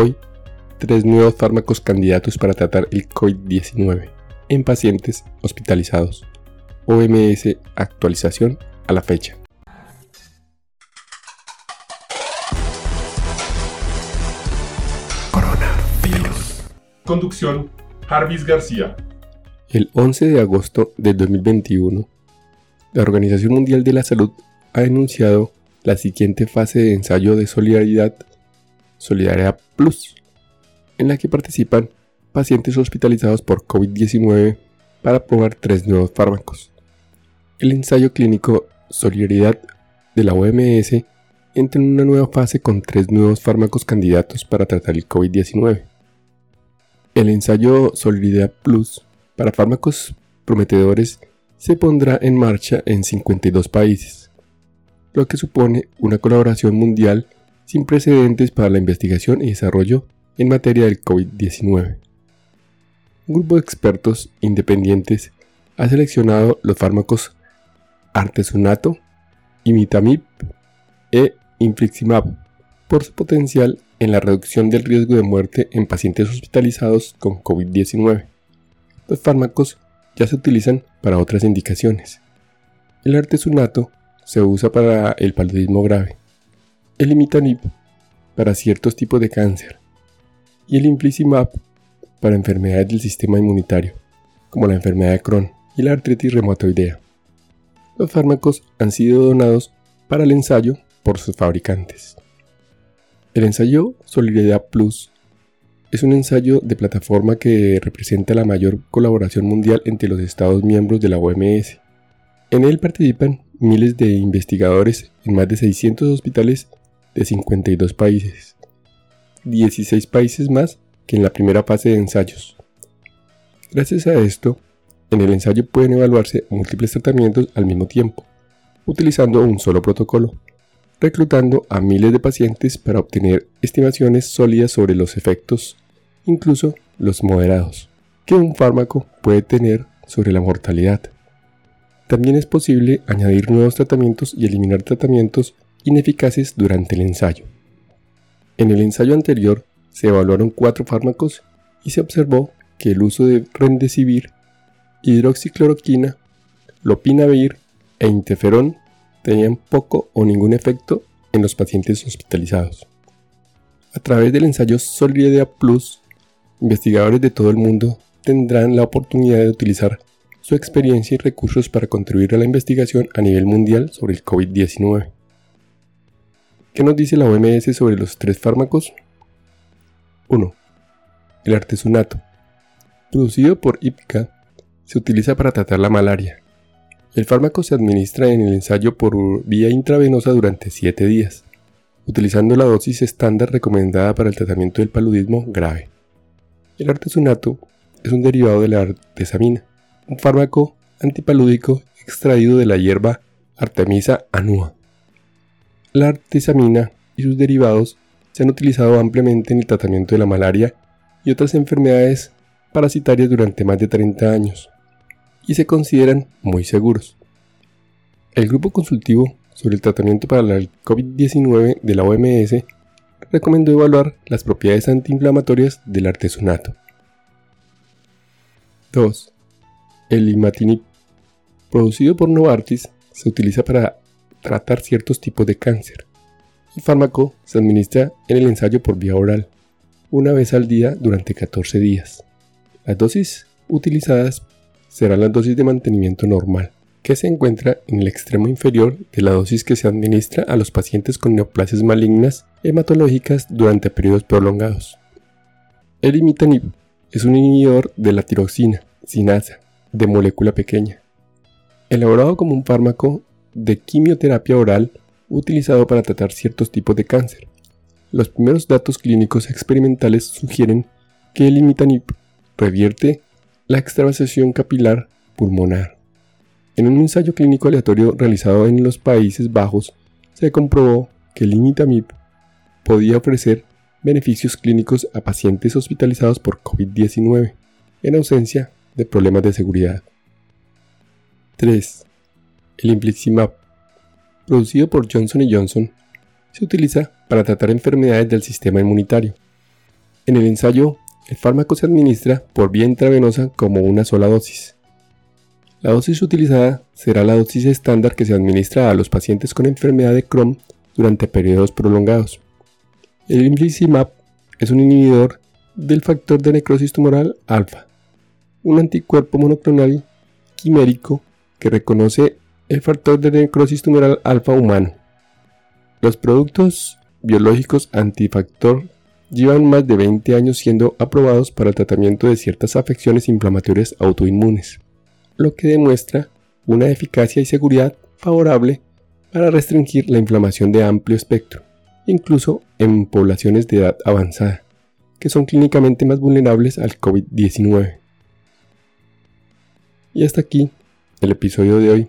Hoy, tres nuevos fármacos candidatos para tratar el COVID-19 en pacientes hospitalizados. OMS actualización a la fecha. Coronavirus. Conducción, Jarvis García. El 11 de agosto del 2021, la Organización Mundial de la Salud ha anunciado la siguiente fase de ensayo de solidaridad, Solidaridad Plus, en la que participan pacientes hospitalizados por COVID-19 para probar tres nuevos fármacos. El ensayo clínico Solidaridad de la OMS entra en una nueva fase con tres nuevos fármacos candidatos para tratar el COVID-19. El ensayo Solidaridad Plus para fármacos prometedores se pondrá en marcha en 52 países, lo que supone una colaboración mundial sin precedentes para la investigación y desarrollo en materia del COVID-19. Un grupo de expertos independientes ha seleccionado los fármacos artesunato, imitamib e infliximab por su potencial en la reducción del riesgo de muerte en pacientes hospitalizados con COVID-19. Los fármacos ya se utilizan para otras indicaciones. El artesunato se usa para el paludismo grave, el imitanib para ciertos tipos de cáncer y el infliximab para enfermedades del sistema inmunitario, como la enfermedad de Crohn y la artritis reumatoidea. Los fármacos han sido donados para el ensayo por sus fabricantes. El ensayo Solidaridad Plus es un ensayo de plataforma que representa la mayor colaboración mundial entre los Estados miembros de la OMS. En él participan miles de investigadores en más de 600 hospitales de 52 países, 16 países más que en la primera fase de ensayos. Gracias a esto, en el ensayo pueden evaluarse múltiples tratamientos al mismo tiempo, utilizando un solo protocolo, reclutando a miles de pacientes para obtener estimaciones sólidas sobre los efectos, incluso los moderados, que un fármaco puede tener sobre la mortalidad. También es posible añadir nuevos tratamientos y eliminar tratamientos ineficaces durante el ensayo. En el ensayo anterior se evaluaron cuatro fármacos y se observó que el uso de rendesivir, hidroxicloroquina, lopinavir e interferón tenían poco o ningún efecto en los pacientes hospitalizados. A través del ensayo Solidaridad Plus, investigadores de todo el mundo tendrán la oportunidad de utilizar su experiencia y recursos para contribuir a la investigación a nivel mundial sobre el COVID-19. ¿Qué nos dice la OMS sobre los tres fármacos? 1. El artesunato. Producido por IPCA, se utiliza para tratar la malaria, el fármaco se administra en el ensayo por vía intravenosa durante 7 días, utilizando la dosis estándar recomendada para el tratamiento del paludismo grave. El artesunato es un derivado de la artesamina, un fármaco antipalúdico extraído de la hierba Artemisa annua. La artesamina y sus derivados se han utilizado ampliamente en el tratamiento de la malaria y otras enfermedades parasitarias durante más de 30 años y se consideran muy seguros. El grupo consultivo sobre el tratamiento para la COVID-19 de la OMS recomendó evaluar las propiedades antiinflamatorias del artesunato. 2. El imatinib, producido por Novartis, se utiliza para tratar ciertos tipos de cáncer. El fármaco se administra en el ensayo por vía oral, una vez al día durante 14 días. Las dosis utilizadas será la dosis de mantenimiento normal, que se encuentra en el extremo inferior de la dosis que se administra a los pacientes con neoplasias malignas hematológicas durante periodos prolongados. El imitanib es un inhibidor de la tiroxina, sinasa, de molécula pequeña, elaborado como un fármaco de quimioterapia oral utilizado para tratar ciertos tipos de cáncer. Los primeros datos clínicos experimentales sugieren que el imitanib revierte la extravasación capilar pulmonar. En un ensayo clínico aleatorio realizado en los Países Bajos, se comprobó que el imitamib podía ofrecer beneficios clínicos a pacientes hospitalizados por COVID-19, en ausencia de problemas de seguridad. 3. El infliximab, producido por Johnson Johnson, se utiliza para tratar enfermedades del sistema inmunitario. En el ensayo, el fármaco se administra por vía intravenosa como una sola dosis. La dosis utilizada será la dosis estándar que se administra a los pacientes con enfermedad de Crohn durante periodos prolongados. El infliximab es un inhibidor del factor de necrosis tumoral alfa, un anticuerpo monoclonal quimérico que reconoce el factor de necrosis tumoral alfa humano. Los productos biológicos antifactor llevan más de 20 años siendo aprobados para el tratamiento de ciertas afecciones inflamatorias autoinmunes, lo que demuestra una eficacia y seguridad favorable para restringir la inflamación de amplio espectro, incluso en poblaciones de edad avanzada, que son clínicamente más vulnerables al COVID-19. Y hasta aquí el episodio de hoy.